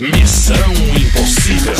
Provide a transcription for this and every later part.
Missão Impossível.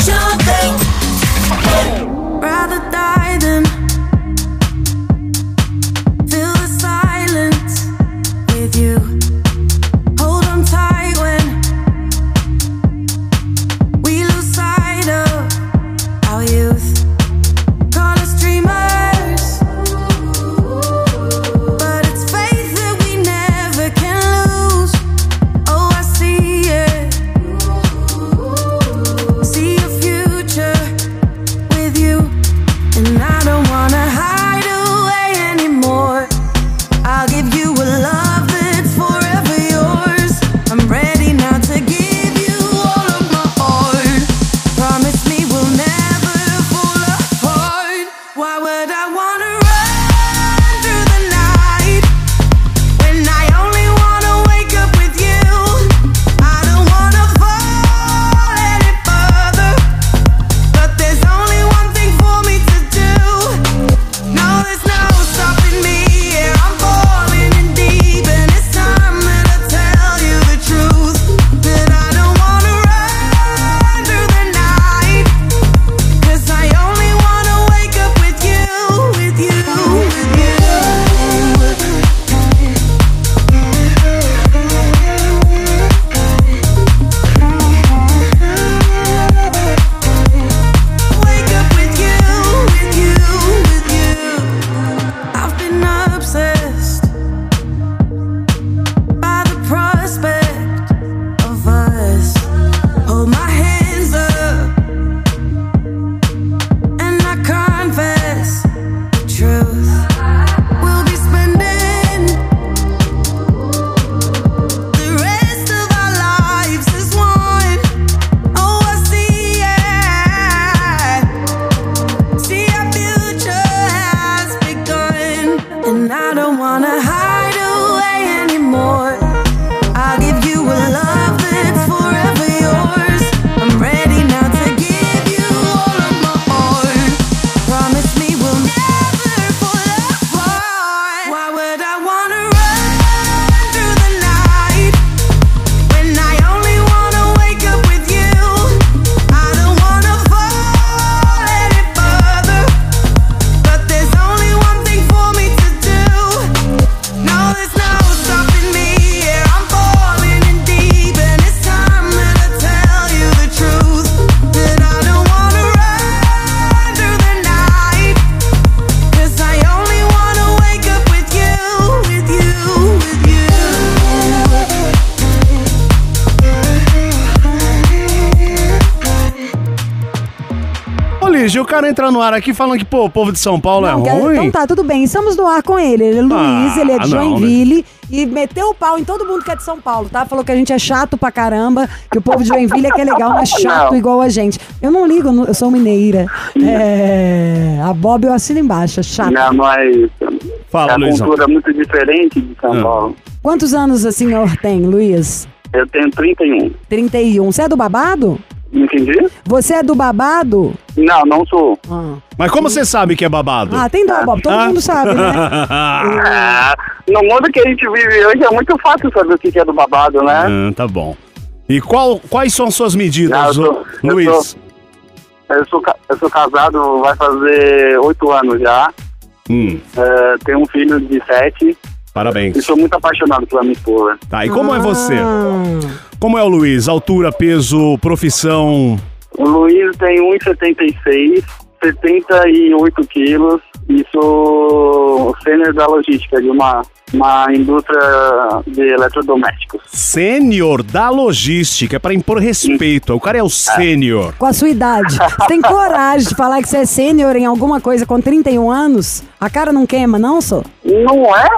Lígia, o cara entra no ar aqui falando que, pô, o povo de São Paulo Não, é que- ruim. Então tá, tudo bem. Estamos no ar com ele. Ele é Luiz, ele é de Ah, não, Joinville. E meteu o pau em todo mundo que é de São Paulo, tá? Falou que a gente é chato pra caramba, que o povo de Joinville é que é legal, mas chato Não. igual a gente. Eu não ligo, eu sou mineira. É, a Bob eu assino embaixo, é chato. Não, não é. Fala, é a Luizão. cultura muito diferente de São Ah. Paulo. Quantos anos o senhor tem, Luiz? Eu tenho 31. 31. Você é do babado? Entendi? Você é do babado? Não, não sou. Ah, Mas como você sabe que é babado? Ah, tem dó, Bob. Todo Ah. mundo sabe, né? Ah, no mundo que a gente vive hoje é muito fácil saber o que é do babado, né? Ah, tá bom. E qual, quais são suas medidas, Não, eu sou- ô- eu Luiz? sou- Eu sou, eu sou casado, vai fazer oito anos já. Hum, É, tenho um filho de sete e parabéns. sou muito apaixonado pela minha esposa. Tá, e como é você? Como é o Luiz? Altura, peso, profissão. O Luiz tem 1,76, 78 quilos e sou sênior da logística de uma, uma indústria de eletrodomésticos. Sênior da logística, é pra impor respeito. O cara é o sênior. com a sua idade. Você tem coragem de falar que você é sênior em alguma coisa com 31 anos? A cara não queima, não, só? Não é?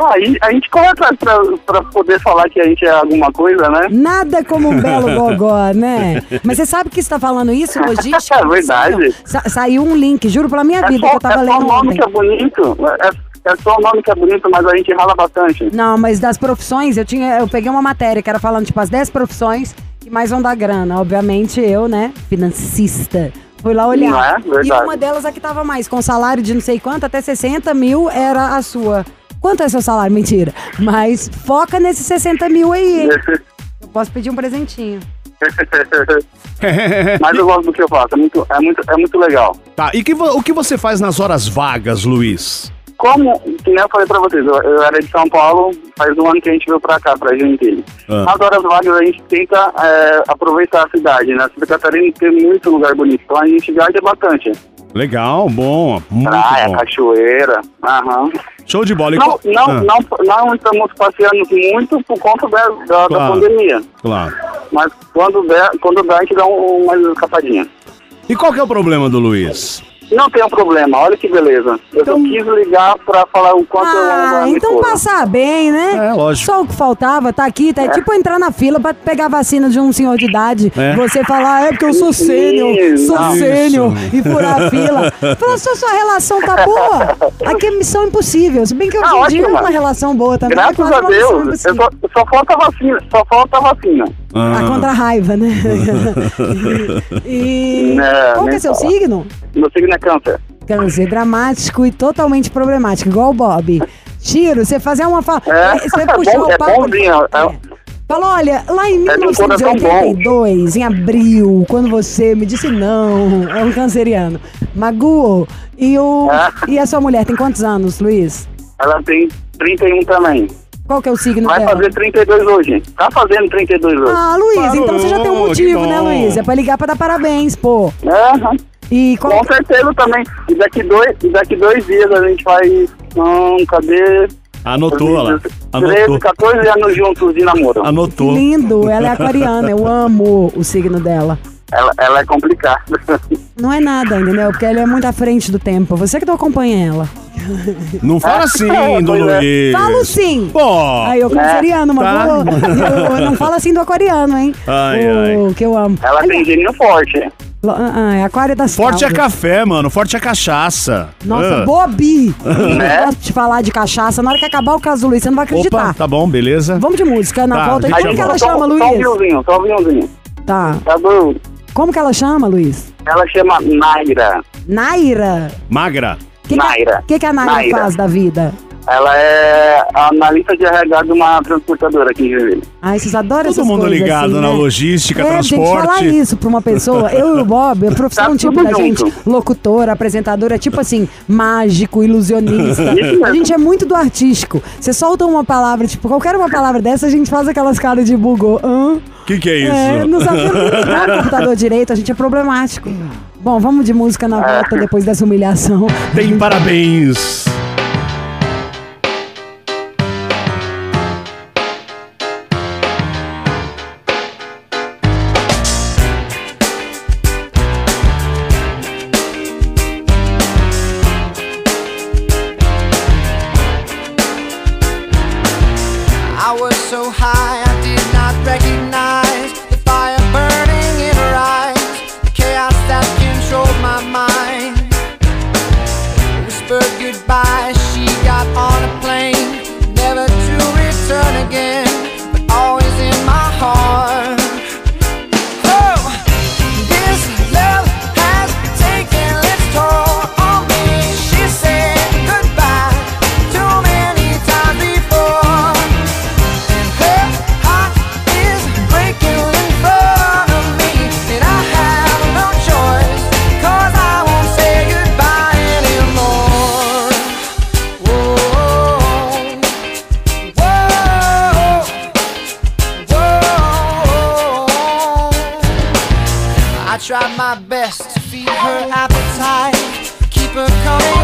Aí a gente corre atrás pra, pra poder falar que a gente é alguma coisa, né? Nada como um belo gogó, né? Mas você sabe que você tá falando isso, logística? É verdade. Sa- saiu um link, juro pela minha É vida só, que eu tava é só lendo o nome ontem. que é bonito. É, é só o nome que é bonito, mas a gente rala bastante. Não, mas das profissões, eu tinha, eu peguei uma matéria que era falando, tipo, as 10 profissões que mais vão dar grana. Obviamente, eu, né, financista, fui lá olhar. Não é? E Verdade. uma delas a que tava mais, com salário de não sei quanto, até 60 mil era a sua. Quanto é seu salário? Mentira. Mas foca nesses 60 mil aí, hein? Eu posso pedir um presentinho. Mas eu gosto do que eu faço, é muito, é muito, é muito legal. tá, e que o que você faz nas horas vagas, Luiz? Como, que nem eu falei pra vocês, eu, eu era de São Paulo, faz um ano que a gente veio pra cá, pra Joinville. Ah. Nas horas vagas a gente tenta é, aproveitar a cidade, né? Santa Catarina tem muito lugar bonito, então a gente viaja bastante. Legal, bom, muito Praia, bom. cachoeira, aham. Show de bola. E Não, não, Ah, não, não estamos passeando muito por conta da, da, da Claro. pandemia. Claro. Mas quando der, quando der, a gente dá um, uma escapadinha. E qual que é o problema do Luiz? Não tem um problema, olha que beleza. Eu só quis ligar pra falar o quanto eu amo a Ah, minha então esposa. passar bem, né? É, lógico. Só o que faltava, tá aqui, tá é tipo entrar na fila pra pegar a vacina de um senhor de idade. É. Você falar, é porque eu sou sênior, sou sênior, e furar a fila. Fala, só sua relação tá boa. Aqui é missão impossível. Se bem que hoje Ah, é uma relação boa também. é Graças a Deus, eu só, só falta vacina, só falta vacina. Ah, A contra a raiva, né? e É, qual que é seu fala. signo? Meu signo é câncer. Câncer dramático e totalmente problemático, igual o Bob. Tiro, você fazer uma fala. É, Você é puxar bom- o é papo. bonzinho, é- É. Falou, olha, lá em É de um coração bom. 1982, em abril, quando você me disse não, é um canceriano, magoou. E, o, É. e a sua mulher tem quantos anos, Luiz? Ela tem 31 também. Qual que é o signo Vai dela? fazer 32 hoje. Tá fazendo 32 hoje. Ah, Luiz, então você já tem um motivo, que né, bom. Luiz? É pra ligar pra dar parabéns, pô. Aham. E qual... Com certeza também. E daqui dois, e daqui dois dias a gente vai. Hum, cadê? Anotou lá. 13, Anotou. 14 anos juntos de namoro. Anotou. Lindo, ela é aquariana, eu amo o signo dela. Ela, ela é complicada. Não é nada, entendeu? Porque ela é muito à frente do tempo. Você que não acompanha ela. Não fala assim do Pois é. Luiz. Falo sim! Pô. Aí, o canceriano, mas Tá. eu, eu não falo assim do aquariano, hein? Ai, o ai. que eu amo. Ela tem gênio forte. lo- ah, ah, é aquário das Forte é café, mano. Forte é cachaça. Nossa, Ah. Bobi! Eu É? não gosto de falar de cachaça. Na hora que acabar o caso do Luiz, você não vai acreditar. Opa, tá bom, beleza. Vamos de música, na Tá, volta. a Como que ela chama, Só um Luiz? vinhozinho, só um vinhozinho. Tá. Tá bom. Como que ela chama, Luiz? Ela chama Naira. Naira. Magra. Que Naira. O que, que a Naira, Naira. faz da vida? Ela é analista de RH de uma transportadora aqui em Joinville. Ai, vocês adoram Todo essas mundo ligado assim, na né? logística, é, gente, transporte. falar isso pra uma pessoa, eu e o Bob, a profissão Tá tipo da gente, junto. locutor, apresentador, é tipo assim, mágico, ilusionista. A gente é muito do artístico. Você solta uma palavra, tipo, qualquer uma palavra dessa, a gente faz aquelas caras de bugou. O que, que é isso? É, não o computador direito, a gente é problemático. Bom, vamos de música na volta depois dessa humilhação. Tem parabéns. Tried my best to feed her appetite, keep her coming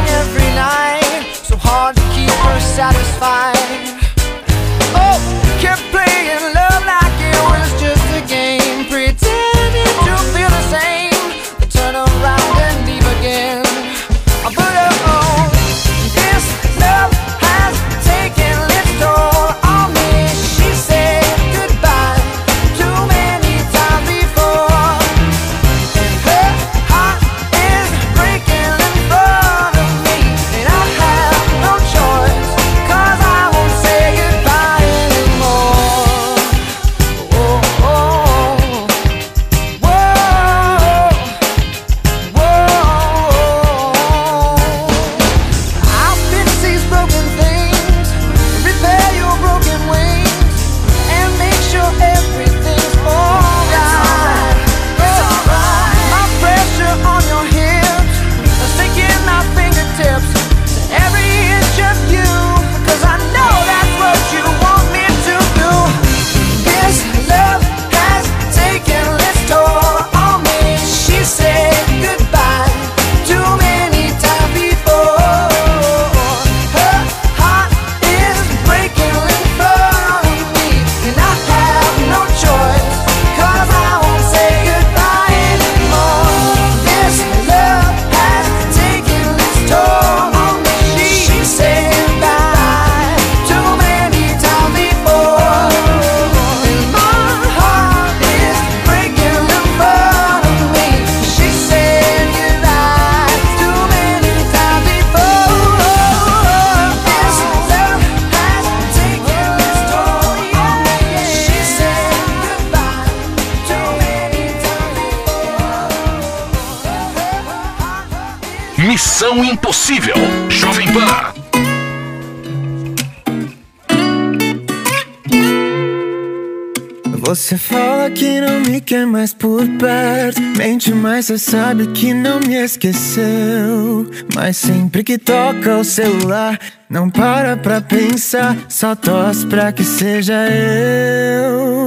Mente, mas você sabe que não me esqueceu. Mas sempre que toca o celular, não para pra pensar. Só tosse pra que seja eu.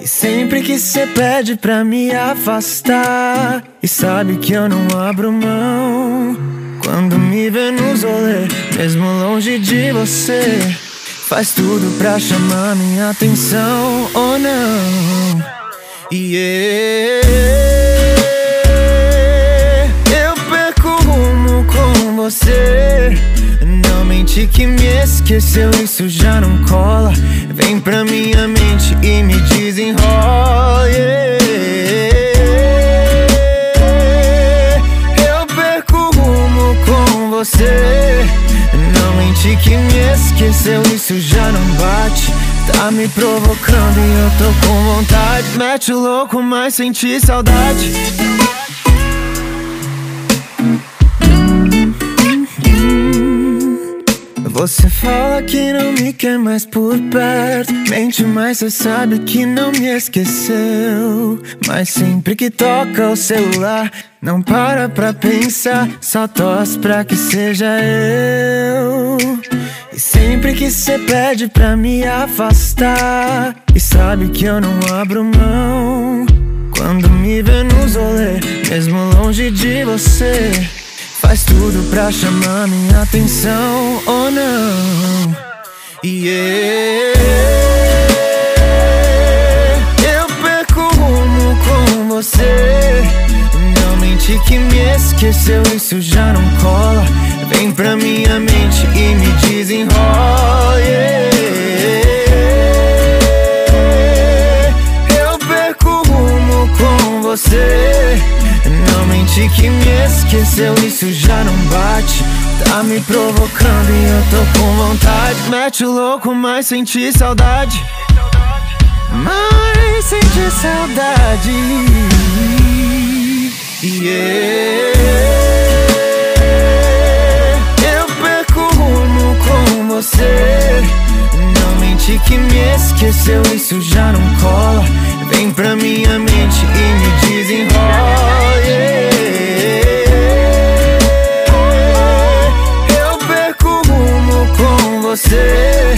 E sempre que você pede pra me afastar, e sabe que eu não abro mão. Quando me vê nos rolê, mesmo longe de você. Faz tudo pra chamar minha atenção ou não. E eu esqueceu, isso já não cola. Vem pra minha mente e me desenrola. yeah. Eu perco o rumo com você. Não mente que me esqueceu, isso já não bate. Tá me provocando e eu tô com vontade. Mete o louco, mas senti saudade. Você fala que não me quer mais por perto. Mente, mas você sabe que não me esqueceu. Mas sempre que toca o celular, não para pra pensar. Só tosse pra que seja eu. E sempre que você pede pra me afastar, e sabe que eu não abro mão. Quando me vê nos rolê, mesmo longe de você. Faz tudo pra chamar minha atenção ou não. E eu perco o rumo com você. Não mente que me esqueceu, isso já não cola. Vem pra minha mente e me desenrola. yeah. Eu perco o rumo com você. Não mente que me esqueceu, isso já não bate. Tá me provocando e eu tô com vontade. Mete o louco, mas senti saudade. Mas senti saudade. Yeah. Eu perco o rumo com você. Não mente que me esqueceu, isso já não cola. Vem pra minha mente e me desenrola. Você.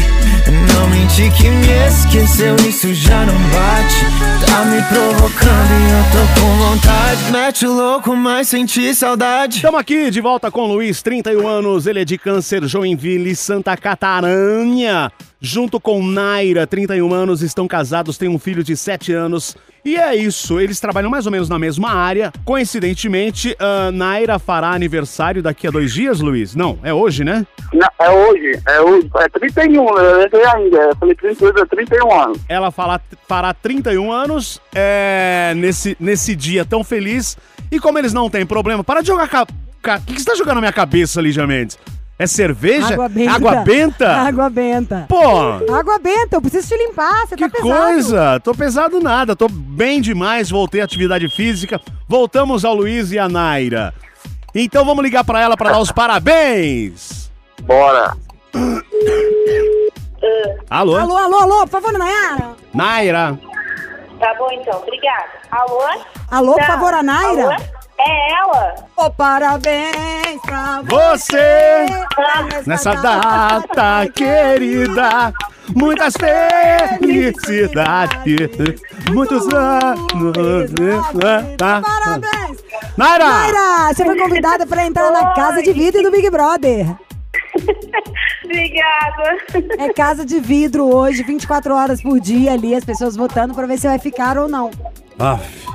Não mente que me esqueceu, isso já não bate. Tá me provocando e eu tô com vontade. Mete o louco, mas senti saudade. Estamos aqui de volta com o Luiz, 31 anos, ele é de câncer, Joinville, Santa Catarina. Junto com Naira, 31 anos, estão casados, têm um filho de 7 anos. E é isso, eles trabalham mais ou menos na mesma área. Coincidentemente, a Naira fará aniversário daqui a dois dias, Luiz? Não, é hoje, né? Não, é hoje, é hoje, é 31, eu entrei ainda, eu falei 32, é 31 anos. Ela fará, fará 31 anos é, nesse, nesse dia tão feliz. E como eles não têm problema, para de jogar. ca- ca- O que, que você tá jogando na minha cabeça, Lígia Mendes? É cerveja? Água benta. Água benta? Água benta. Pô! Água benta, eu preciso te limpar, você Que tá pesado. coisa! Tô pesado nada, tô bem demais, voltei à atividade física. Voltamos ao Luiz e a Naira. Então vamos ligar pra ela pra dar os parabéns. Bora. Alô? Alô, alô, alô, por favor, Nayara. Naira. Tá bom, então. Obrigada. Alô? Alô, por Tá. favor, a Naira. Alô? É ela? Ô, parabéns pra Você, você nessa data querida, muitas felicidades, muitos anos. Parabéns! Naira! Naira, você foi convidada pra entrar na casa de vidro do Big Brother. Obrigada. É casa de vidro hoje, 24 horas por dia ali, as pessoas votando pra ver se vai ficar ou não. Aff,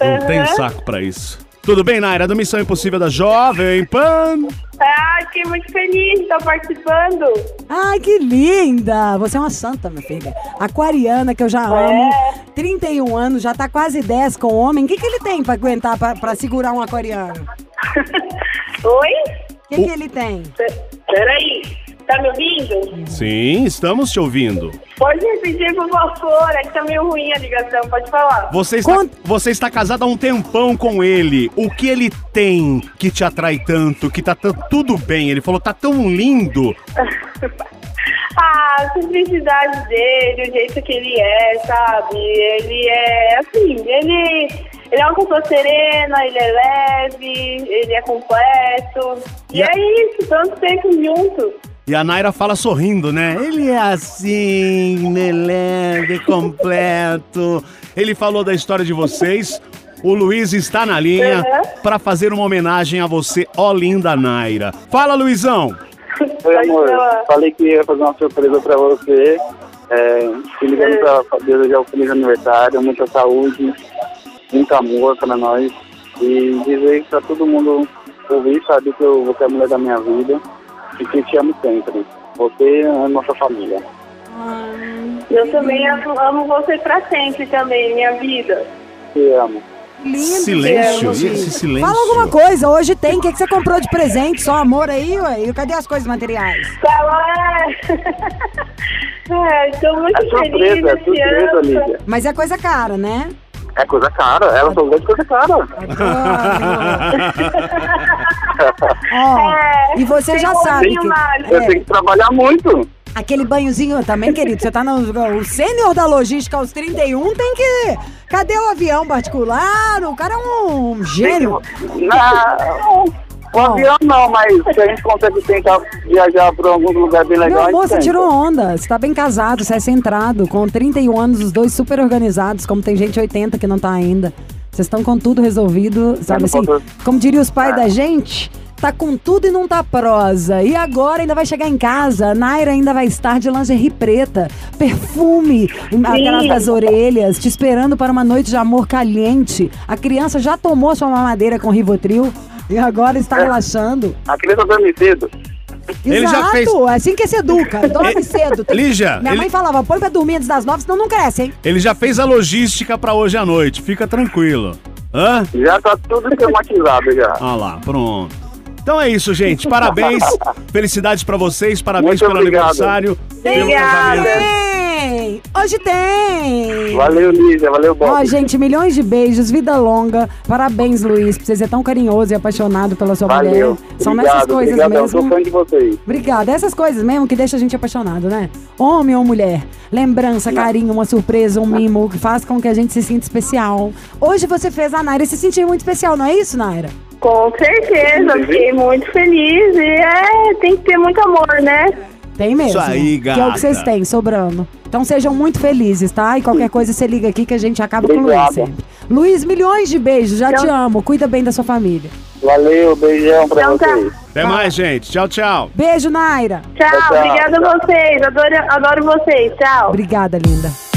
não tenho saco pra isso. Tudo bem, Naira? Do Missão Impossível da Jovem Pan. Ah, fiquei muito feliz de estar participando. Ai, que linda! Você é uma santa, minha filha. Aquariana, que eu já amo. 31 anos, já tá quase 10 com homem. O que, que ele tem pra aguentar, pra, pra segurar um aquariano? Oi? O que, que ele tem? P- Peraí. Tá me ouvindo? Sim, estamos te ouvindo. Pode repetir, por favor. É que tá meio ruim a ligação. Pode falar. Você está, você está casada há um tempão com ele. O que ele tem que te atrai tanto, que tá tudo bem? Ele falou, tá tão lindo. Ah, a simplicidade dele, o jeito que ele é, sabe? Ele é assim, ele, ele é uma pessoa serena, ele é leve, ele é completo. E, E a- é isso, tanto tempo juntos. E a Naira fala sorrindo, né? Ele é assim, né, leve, completo. Ele falou da história de vocês. O Luiz está na linha Uhum. para fazer uma homenagem a você, ó linda Naira. Fala, Luizão. Oi, amor. Falei que ia fazer uma surpresa pra você. É, te ligando pra desejar um feliz aniversário, muita saúde, muito amor pra nós. E dizer pra todo mundo ouvir, sabe que eu, você é a mulher da minha vida e que te amo sempre. Você é a nossa família. Eu também amo, amo você pra sempre também, minha vida. Te amo. Lindo. Silêncio, Deus. esse silêncio. Fala alguma coisa, hoje tem. O que, que você comprou de presente? Só amor aí, ué? E Cadê as coisas materiais? Fala! É, tô muito É surpresa, feliz é surpresa, ano. Lídia. Mas é coisa cara, né? É coisa cara, ela gosta de coisa cara. Ó, É, e você já sabe que. Eu tenho que trabalhar muito. aquele banhozinho também, querido. Você tá no o sênior da logística aos 31, tem que. Cadê o avião particular? O cara é um gênio. Não, o avião não, mas se a gente consegue tentar viajar para algum lugar bem legal, Meu amor, você tirou onda. Você tá bem casado, você é centrado. Com 31 anos, os dois super organizados, como tem gente 80 que não tá ainda. Vocês estão com tudo resolvido, sabe assim? Como diria os pais da gente, tá com tudo e não tá prosa. E agora ainda vai chegar em casa, a Naira ainda vai estar de lingerie preta, perfume atrás das orelhas, te esperando para uma noite de amor caliente. A criança já tomou sua mamadeira com Rivotril e agora está relaxando. A criança dorme cedo. Ele já Exato, fez- é assim que se educa. Dorme cedo. Tem- Lígia, Minha ele- mãe falava, põe pra dormir antes das nove, senão não cresce, hein? Ele já fez a logística pra hoje à noite. Fica tranquilo. Hã? Já tá tudo esquematizado já. Ah lá, pronto. Então é isso, gente. Parabéns. Felicidades pra vocês. Parabéns Muito pelo obrigado. aniversário. pelo Obrigada. Tem! Hoje tem! Valeu, Lígia. Valeu, Bob. Ó, gente, milhões de beijos, vida longa. Parabéns, Luiz, por você ser tão carinhoso e apaixonado pela sua Valeu. mulher. São obrigado, nessas coisas obrigado. Eu sou mesmo. fã de vocês. Obrigada. Essas coisas mesmo que deixa a gente apaixonado, né? Homem ou mulher. Lembrança, carinho, uma surpresa, um mimo que faz com que a gente se sinta especial. Hoje você fez a Naira se sentir muito especial, não é isso, Naira? Com certeza, fiquei muito feliz. E é, tem que ter muito amor, né? Tem mesmo. Isso aí, Que é o que vocês gata. têm, sobrando. Então sejam muito felizes, tá? E qualquer coisa você liga aqui que a gente acaba com o Luiz sempre. Luiz, milhões de beijos, já Então- te amo. Cuida bem da sua família. Valeu, beijão pra Então tá. vocês. Até mais, gente. Tchau, tchau. Beijo, Naira. Tchau, Tchau, tchau. obrigada a vocês. Adoro, adoro vocês. Tchau. Obrigada, linda.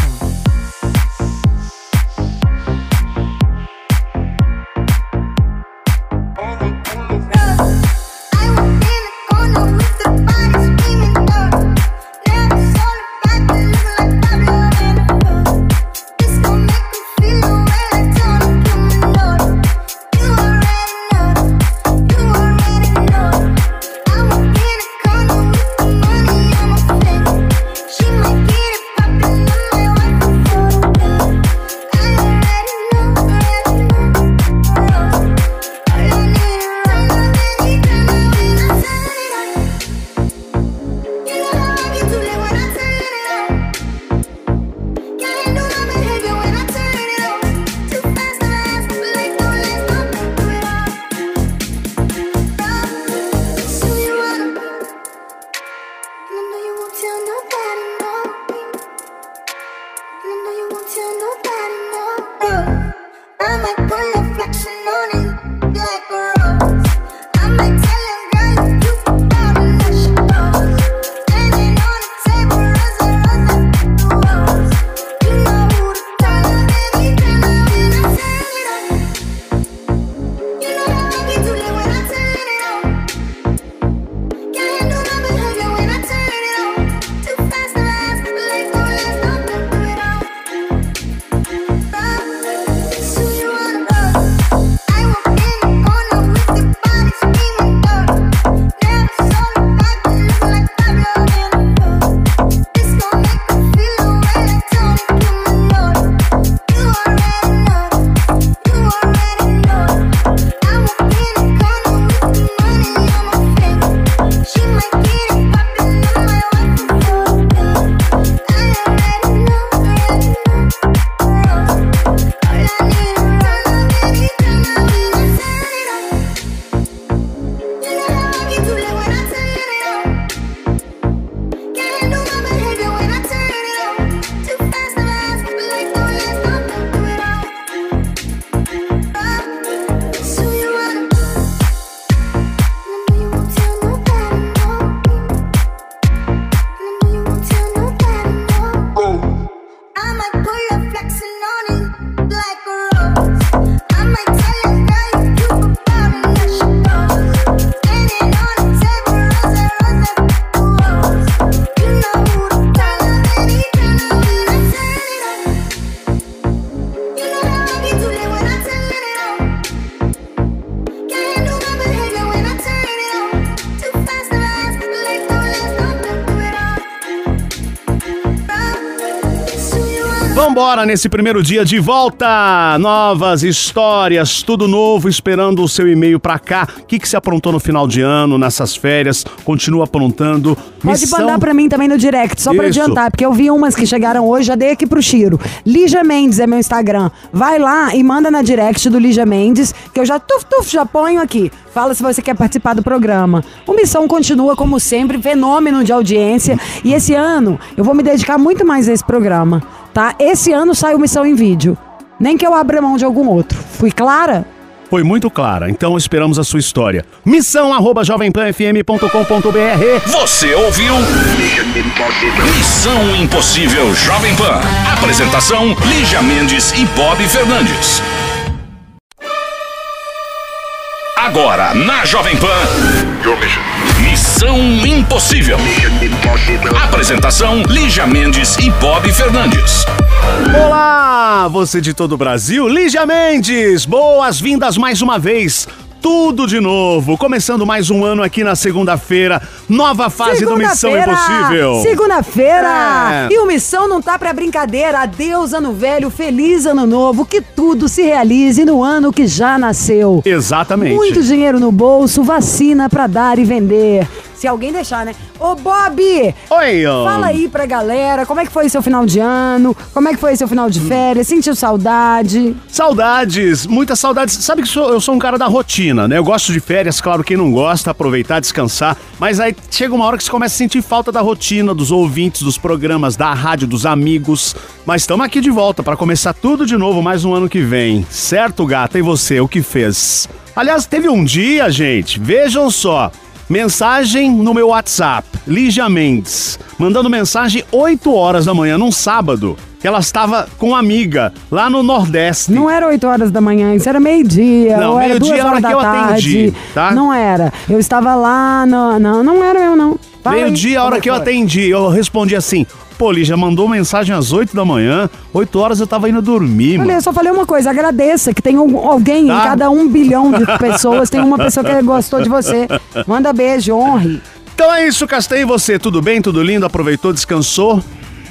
Vambora nesse primeiro dia de volta. Novas histórias, tudo novo, esperando o seu e-mail pra cá. O que, que você aprontou no final de ano, nessas férias? Continua aprontando. Pode Missão- mandar pra mim também no direct, só pra Isso. adiantar, porque eu vi umas que chegaram hoje, já dei aqui pro Chiro. Lígia Mendes é meu Instagram. Vai lá e manda na direct do Lígia Mendes, que eu já tuf, tuf, já ponho aqui. Fala se você quer participar do programa. O Missão continua, como sempre, fenômeno de audiência. E esse ano eu vou me dedicar muito mais a esse programa, tá? Esse ano sai o Missão em vídeo. Nem que eu abra mão de algum outro. Fui clara? Foi muito clara, então esperamos a sua história. Missão arroba jovempanfm.com.br Você ouviu? Missão Impossível Jovem Pan. Apresentação: Lígia Mendes e Bob Fernandes. Agora, na Jovem Pan. Missão Impossível. Apresentação: Lígia Mendes e Bob Fernandes. Olá, você de todo o Brasil, Lígia Mendes, boas-vindas mais uma vez. Tudo de novo, começando mais um ano aqui na segunda-feira, nova fase do Missão Segunda-feira! Impossível. Segunda-feira! É. E o Missão não tá pra brincadeira. Adeus, ano velho, feliz ano novo, que tudo se realize no ano que já nasceu. Exatamente. Muito dinheiro no bolso, vacina pra dar e vender. Se alguém deixar, né? Ô, Bob! Oi, ó. Fala aí pra galera, como é que foi seu final de ano? Como é que foi seu final de férias? Sentiu saudade? Saudades, muitas saudades. Sabe que sou- eu sou um cara da rotina, né? Eu gosto de férias, claro, quem não gosta, aproveitar, descansar. Mas aí chega uma hora que você começa a sentir falta da rotina, dos ouvintes, dos programas, da rádio, dos amigos. Mas estamos aqui de volta para começar tudo de novo mais um ano que vem. Certo, gata? E você, o que fez? Aliás, teve um dia, gente, vejam só. Mensagem no meu WhatsApp, Lígia Mendes, mandando mensagem 8 horas da manhã, num sábado, que ela estava com uma amiga lá no Nordeste. Não era 8 horas da manhã, isso era meio-dia. Não, era meio-dia duas é a hora que eu atendi, tarde. tá? Não era. Eu estava lá no. Não, não era eu, não. Meio-dia, a como hora é que eu atendi, eu respondi assim: pô, Lígia, mandou mensagem às 8 da manhã, 8 horas eu tava indo dormir, Olha, mano. eu só falei uma coisa, agradeça que tem um- alguém Tá. em cada um bilhão de pessoas, tem uma pessoa que gostou de você. Manda beijo, honre. Então é isso, Castanho, e você? Tudo bem? Tudo lindo? Aproveitou, descansou?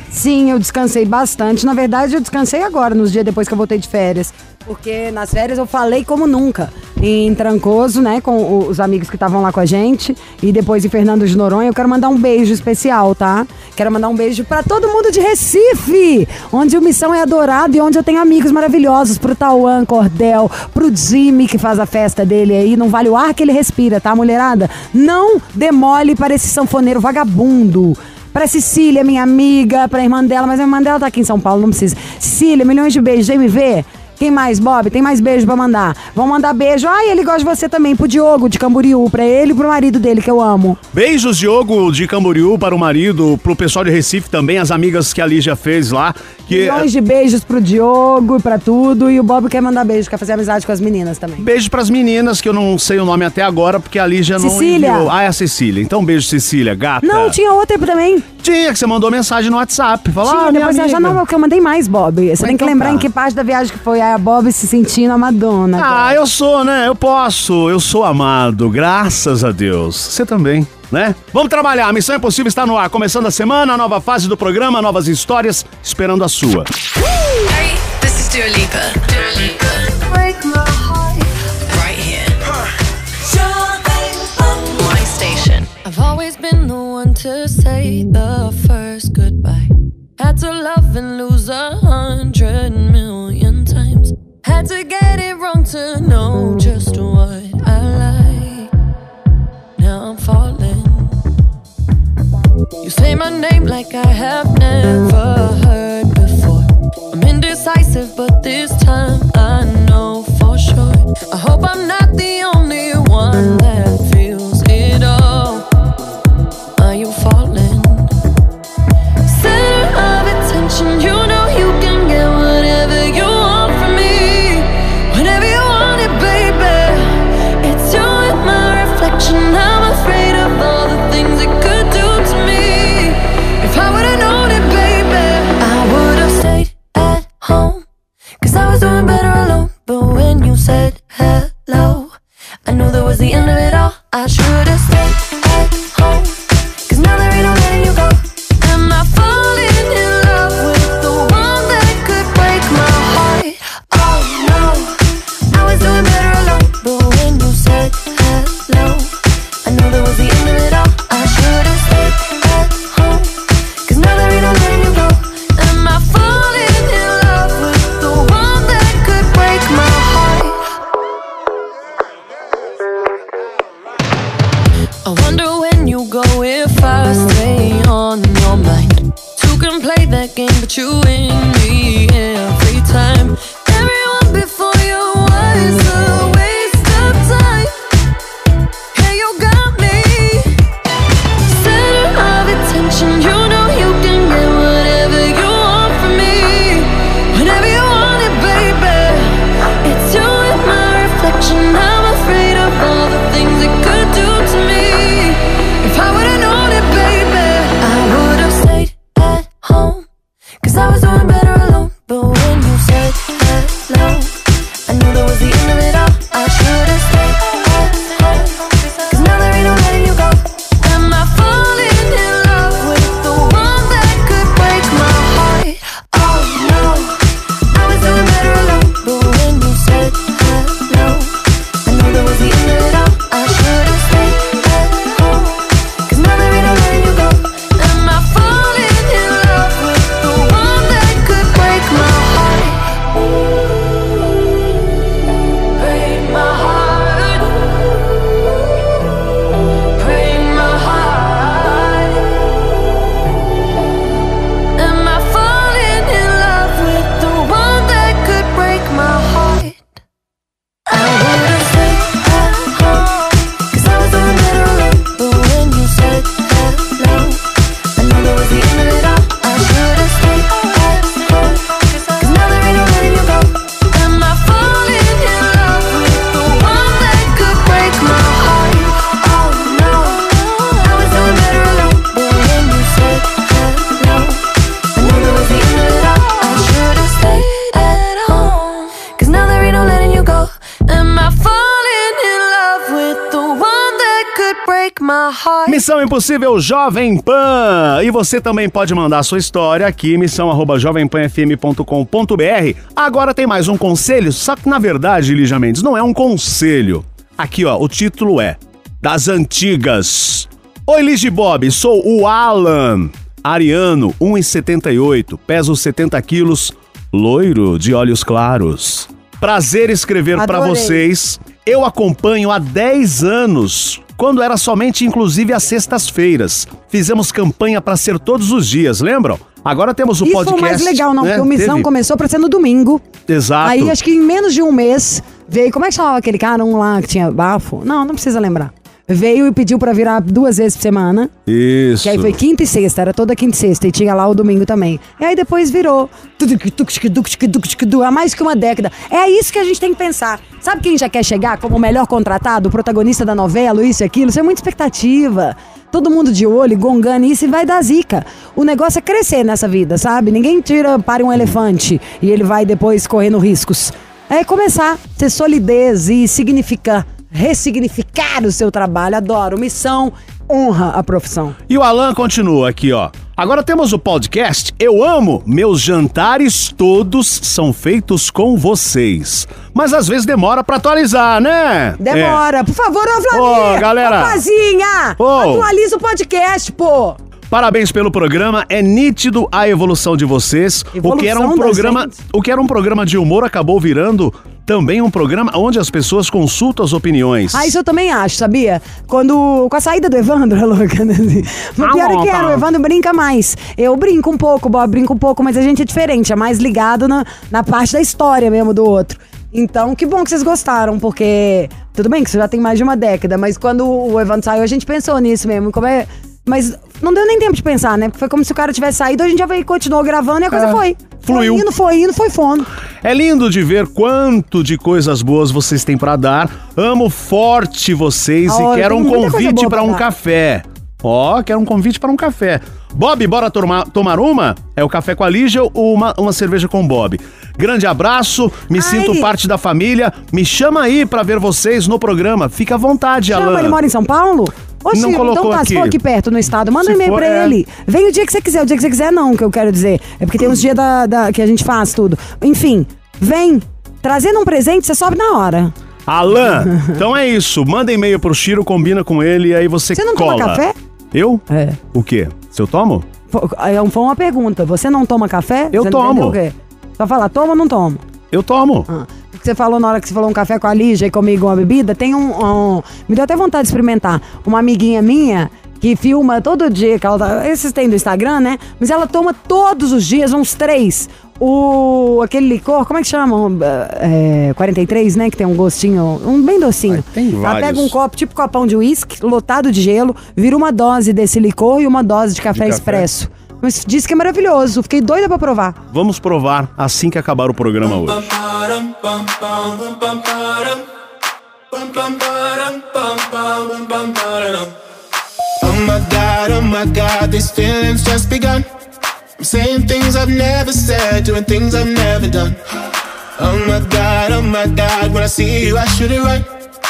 Sim, eu descansei bastante. Na verdade, eu descansei agora, nos dias depois que eu voltei de férias. Porque nas férias eu falei como nunca. Em Trancoso, né, com os amigos que estavam lá com a gente. E depois em Fernando de Noronha. Eu quero mandar um beijo especial, tá? Quero mandar um beijo pra todo mundo de Recife, onde o Missão é adorado e onde eu tenho amigos maravilhosos. Pro Tauan Cordel, pro Jimmy, que faz a festa dele aí. Não vale o ar que ele respira, tá, mulherada? Não demole para esse sanfoneiro vagabundo. Pra Cecília, minha amiga, pra irmã dela, mas a irmã dela tá aqui em São Paulo, não precisa. Cecília, milhões de beijos, MV. Quem mais, Bob? Tem mais beijo pra mandar. Vão mandar beijo. Ai, ele gosta de você também, pro Diogo de Camboriú, pra ele e pro marido dele, que eu amo. Beijos, Diogo, de Camboriú, para o marido, pro pessoal de Recife também, as amigas que a Lígia fez lá. Que, Milhões de beijos pro Diogo e pra tudo. E o Bob quer mandar beijo, quer fazer amizade com as meninas também. Beijo pras meninas, que eu não sei o nome até agora, porque a Lígia não Cecília. enviou. Ah, é a Cecília. Então, beijo, Cecília, gata. Não, tinha outra também. Tinha, que você mandou mensagem no WhatsApp. Falou, Tinha, ah, depois você já amiga. não, que eu mandei mais, Bob. Você tem que então lembrar tá. em que parte da viagem que foi. A Bob se sentindo a Madonna. Ah, eu sou, né? Eu posso. Eu sou amado, graças a Deus. Você também, né? Vamos trabalhar. A Missão Impossível está no ar. Começando a semana, a nova fase do programa, novas histórias, esperando a sua. Hey, this is Dua Lipa. Dua Lipa. Right here. My station. I've always been the one to say the first goodbye. Had to love and lose a hundred million times. Had to get it wrong to know just what You say my name like I have never heard before. I'm indecisive, but this time I know Missão Impossível Jovem Pan. E você também pode mandar sua história aqui, missão arroba jovempanfm.com.br. Agora tem mais um conselho, só que na verdade, Lígia Mendes, não é um conselho. Aqui, ó, o título é Das Antigas. Oi, de Bob, sou o Alan. Ariano, 1,78, peso 70 quilos, loiro de olhos claros. Prazer escrever pra Adorei. vocês. Eu acompanho há 10 anos, quando era somente inclusive às sextas-feiras. Fizemos campanha pra ser todos os dias, lembram? Agora temos o Isso podcast. foi o mais legal, não, né? porque o Missão Teve. começou pra ser no domingo. Exato. Aí acho que em menos de um mês veio. Como é que chamava aquele cara? Um lá que tinha bafo? Não, não precisa lembrar. Veio e pediu pra virar duas vezes por semana. Isso. Que aí foi quinta e sexta, era toda quinta e sexta. E tinha lá o domingo também. E aí depois virou. Há mais que uma década. É isso que a gente tem que pensar. Sabe quem já quer chegar como o melhor contratado, o protagonista da novela, isso e aquilo? Isso é muita expectativa. Todo mundo de olho, gongando isso e vai dar zica. O negócio é crescer nessa vida, sabe? Ninguém tira para um elefante e ele vai depois correndo riscos. É começar, ter solidez e significar, ressignificar o seu trabalho. Adoro. Missão, honra a profissão. E o Alan continua aqui, ó. Agora temos o podcast Eu Amo. Meus jantares todos são feitos com vocês. Mas às vezes demora pra atualizar, né? Demora. Por favor, ô Flavinha. Ô, galera. Ô, Pazinha. Ô. Atualiza o podcast, pô. Parabéns pelo programa, é nítido a evolução de vocês. o que era um Evolução programa, gente. o que era um programa de humor acabou virando também um programa onde as pessoas consultam as opiniões. Ah, isso eu também acho, sabia? Quando. Com a saída do Evandro, a louca, né? Mas pior é que era, o Evandro brinca mais. Eu brinco um pouco, o Bob brinca um pouco, mas a gente é diferente, é mais ligado na, na parte da história mesmo do outro. Então, que bom que vocês gostaram, porque. Tudo bem que isso já tem mais de uma década, mas quando o Evandro saiu, a gente pensou nisso mesmo. Como é. Mas não deu nem tempo de pensar, né? Porque foi como se o cara tivesse saído, a gente já veio, continuou gravando e a coisa É, foi. fluiu. Foi indo, foi indo, foi fono. É lindo de ver quanto de coisas boas vocês têm pra dar. Amo forte vocês Olha, e quero um convite pra um dar. café. Ó, quero um convite para um café. Bob, bora tomar, tomar uma? É o café com a Lígia ou uma, uma cerveja com o Bob? Grande abraço, me sinto parte da família. Me chama aí pra ver vocês no programa. Fica à vontade, Chama, Alan. ele mora em São Paulo? Oxi, Não colocou então tá, aqui. se for aqui perto no estado, manda Se um e-mail for, pra é. ele. Vem o dia que você quiser, o dia que você quiser não, que eu quero dizer. É porque tem uns dias da, da- que a gente faz tudo. Enfim, vem. Trazendo um presente, você sobe na hora. Alan, então é isso. Manda e-mail pro Chiro, combina com ele e aí você Você não cola. toma café? Eu? É. O quê? Se eu tomo? É Foi uma pergunta. Você não toma café? Eu Você não tomo. entendeu o quê? Só falar, toma ou não toma? Eu tomo. Ah, porque você falou na hora que você falou um café com a Lígia e comigo uma bebida, tem um, um- Me deu até vontade de experimentar. Uma amiguinha minha que filma todo dia, que ela tá, esses tem do Instagram, né? Mas ela toma todos os dias, uns três. O, aquele licor, como é que chama? É, 43, né? Que tem um gostinho, um bem docinho. tem ela vários. pega um copo, tipo copão de uísque, lotado de gelo, vira uma dose desse licor e uma dose de café café. expresso. Mas diz que é maravilhoso, fiquei doida pra provar. Vamos provar assim que acabar o programa hoje. Oh my god, oh my god, these feelings just begun. I'm saying things I've never said, doing things I've never done. Oh my god, oh my god, when I see you, I should it right.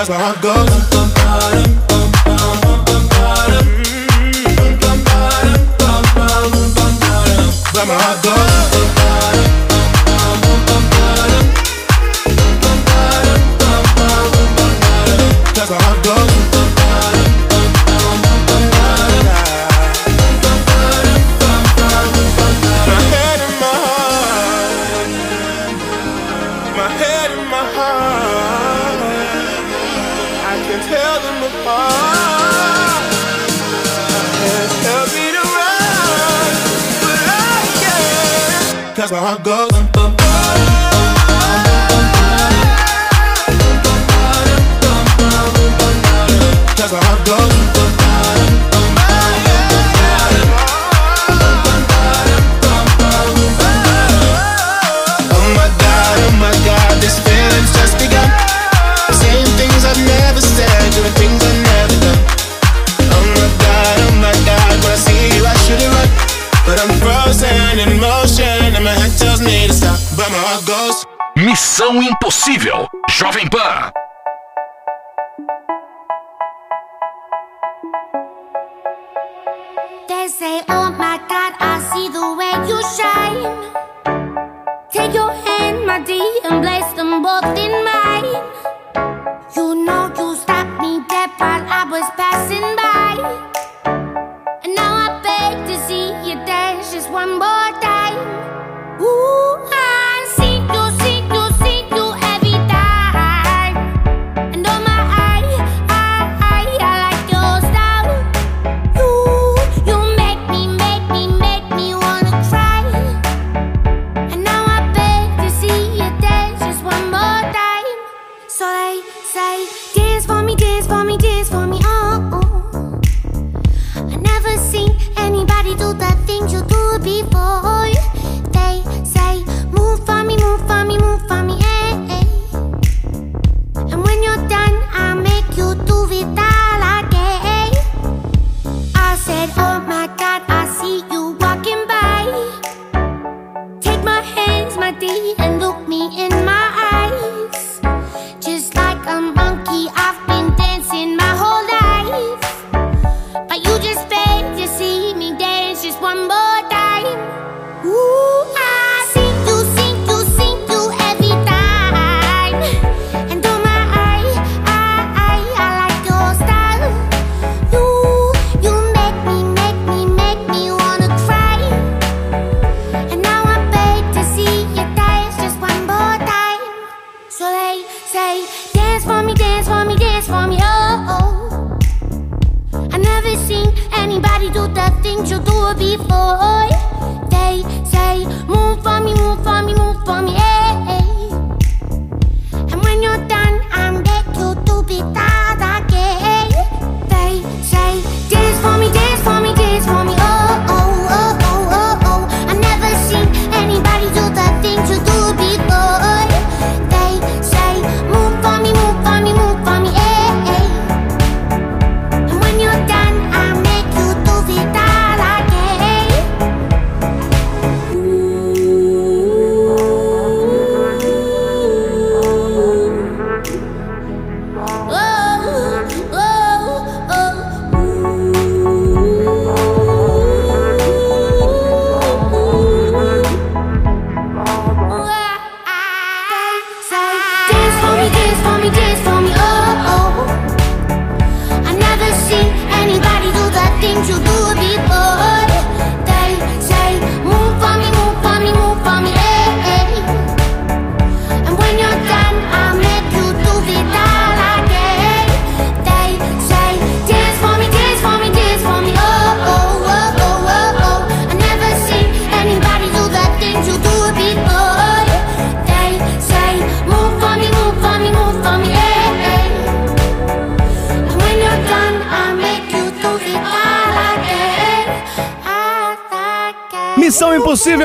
that's where I go. how I go. Missão Impossível. Jovem Pan. They say, Oh my God, I see the way you shine.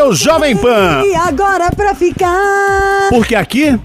Impossível Jovem Pan. E agora pra ficar. Porque aqui,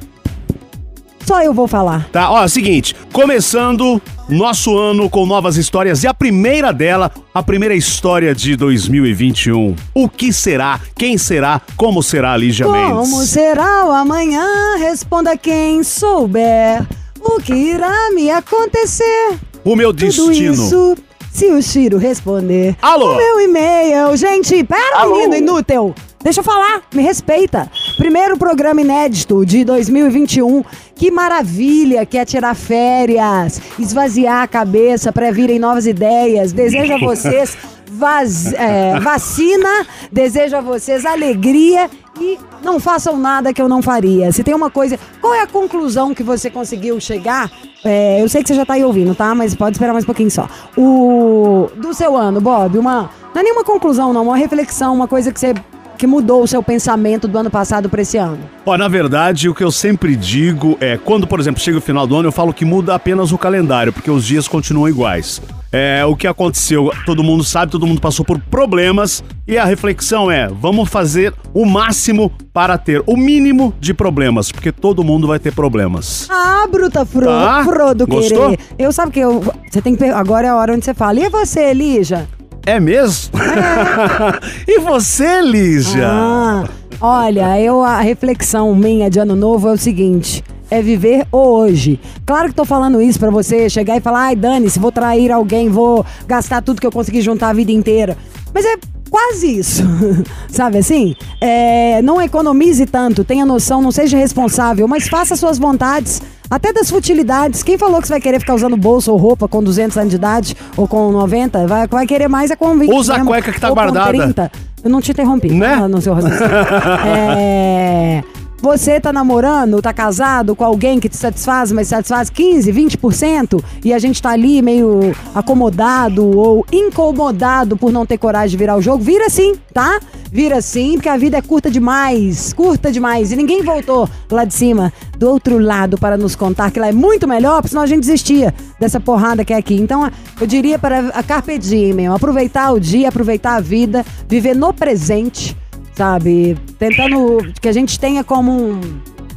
Só eu vou falar. tá, ó, é o seguinte, começando nosso ano com novas histórias e a primeira dela, a primeira história de 2021. O que será? Quem será? Como será, Lígia Como Mendes? será o amanhã? Responda quem souber. O que irá me acontecer? O meu Tudo destino. isso se o Chiro responder. Alô? O meu e-mail. Gente, pera, Alô? menino inútil. Deixa eu falar, me respeita. Primeiro programa inédito de 2021. Que maravilha que é tirar férias, esvaziar a cabeça para virem novas ideias. Desejo a vocês vaz- é, vacina, desejo a vocês alegria e não façam nada que eu não faria. Se tem uma coisa. Qual é a conclusão que você conseguiu chegar? É, eu sei que você já tá aí ouvindo, tá? Mas pode esperar mais um pouquinho só. O. Do seu ano, Bob, uma. Não é nenhuma conclusão, não, uma reflexão, uma coisa que você. Que mudou o seu pensamento do ano passado pra esse ano. Ó, na verdade, o que eu sempre digo é, quando, por exemplo, chega o final do ano, eu falo que muda apenas o calendário, porque os dias continuam iguais. É, o que aconteceu, todo mundo sabe, todo mundo passou por problemas, e a reflexão é, vamos fazer o máximo para ter o mínimo de problemas, porque todo mundo vai ter problemas. Ah, bruta Fro Tá? Frodo Gostou? querer. Eu sabe que eu. Você tem que. Agora é a hora onde você fala. E você, Lígia? É mesmo? e você, Lígia? Ah, olha, eu a reflexão minha de ano novo é o seguinte. É viver o hoje. Claro que tô falando isso pra você chegar e falar, ai, Dani, se vou trair alguém, vou gastar tudo que eu consegui juntar a vida inteira. Mas é quase isso. Sabe assim? É, não economize tanto, tenha noção, não seja responsável, mas faça suas vontades. Até das futilidades. Quem falou que você vai querer ficar usando bolsa ou roupa com 200 anos de idade ou com 90? Vai, vai querer mais é com 20 Usa a mesmo, cueca que tá guardada. 30. Eu não te interrompi. Né? No seu raciocínio. é... Você tá namorando, tá casado com alguém que te satisfaz, mas satisfaz 15, 20%, e a gente tá ali meio acomodado ou incomodado por não ter coragem de virar o jogo, vira sim, tá? Vira sim, porque a vida é curta demais, curta demais, e ninguém voltou lá de cima, do outro lado, para nos contar que lá é muito melhor, porque senão a gente desistia dessa porrada que é aqui. Então, eu diria para a Carpe Diem, aproveitar o dia, aproveitar a vida, viver no presente, sabe? Tentando que a gente tenha como um.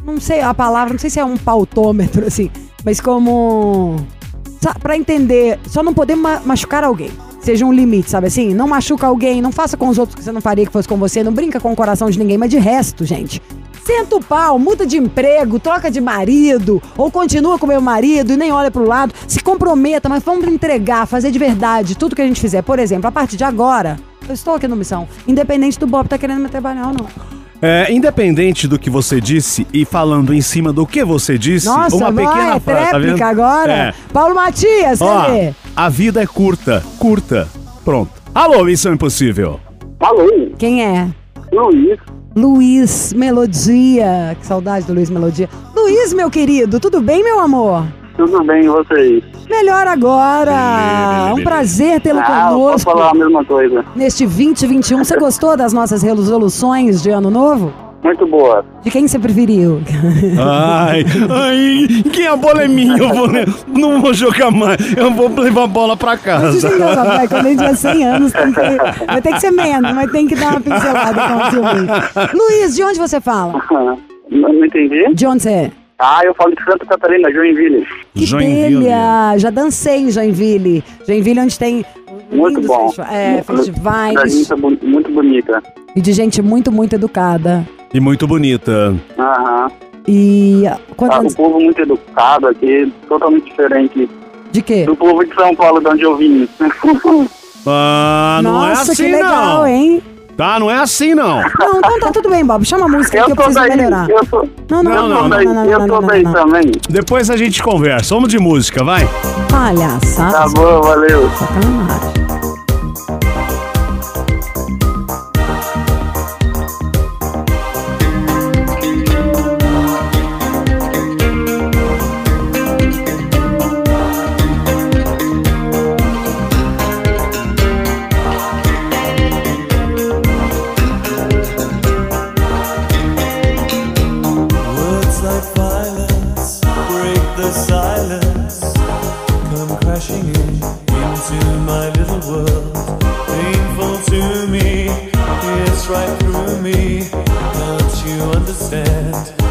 Não sei a palavra, não sei se é um pautômetro, assim, mas como. Pra entender, só não poder ma- machucar alguém. Seja um limite, sabe assim? Não machuca alguém, não faça com os outros que você não faria que fosse com você, não brinca com o coração de ninguém, mas de resto, gente. Senta o pau, muda de emprego, troca de marido, ou continua com o meu marido e nem olha pro lado. Se comprometa, mas vamos entregar, fazer de verdade tudo que a gente fizer. Por exemplo, a partir de agora, eu estou aqui no Missão. Independente do Bob tá querendo me trabalhar ou não. É, independente do que você disse e falando em cima do que você disse, Nossa, uma vai, pequena frase, tá vendo? agora? É. Paulo Matias, Ó, cadê? a vida é curta, curta. Pronto. Alô, Missão Impossível. Alô? Quem é? Luiz. Luiz Melodia. Que saudade do Luiz Melodia. Luiz, meu querido, tudo bem, meu amor? Tudo bem, e vocês? Melhor agora! Um prazer tê-lo Ah, posso conosco falar a mesma coisa. neste 2021. Você gostou das nossas resoluções de ano novo? Muito boa. De quem você preferiu? Ai, ai, quem a bola é minha, eu vou, não vou jogar mais, eu vou levar a bola pra casa. Não, papai, quando a gente tiver 100 anos, tem que, vai ter que ser menos, mas tem que dar uma pincelada com o Silvinho. Luiz, de onde você fala? Não, não entendi? De onde você é? Ah, eu falo de Santa Catarina, Joinville. Que delha! Já dancei em Joinville. Joinville onde tem Muito bom. festi- é, festivais muito muito bonita. e de gente muito, muito educada. E muito bonita. Aham. E Ah, quantos o povo muito educado aqui, totalmente diferente De quê? do povo de São Paulo, de onde eu vim. Ah, não é Nossa, assim que legal, não. hein? Tá, não é assim não. Não, então tá tudo bem, Bob. Chama a música Eu que eu preciso daí, melhorar. eu sou- Não, não, Não, não, não, não, não, não, eu não, não. também. Depois a gente conversa. Vamos de música, vai. Palhaçada. Tá bom, valeu. Sacanagem. Me. Don't you understand?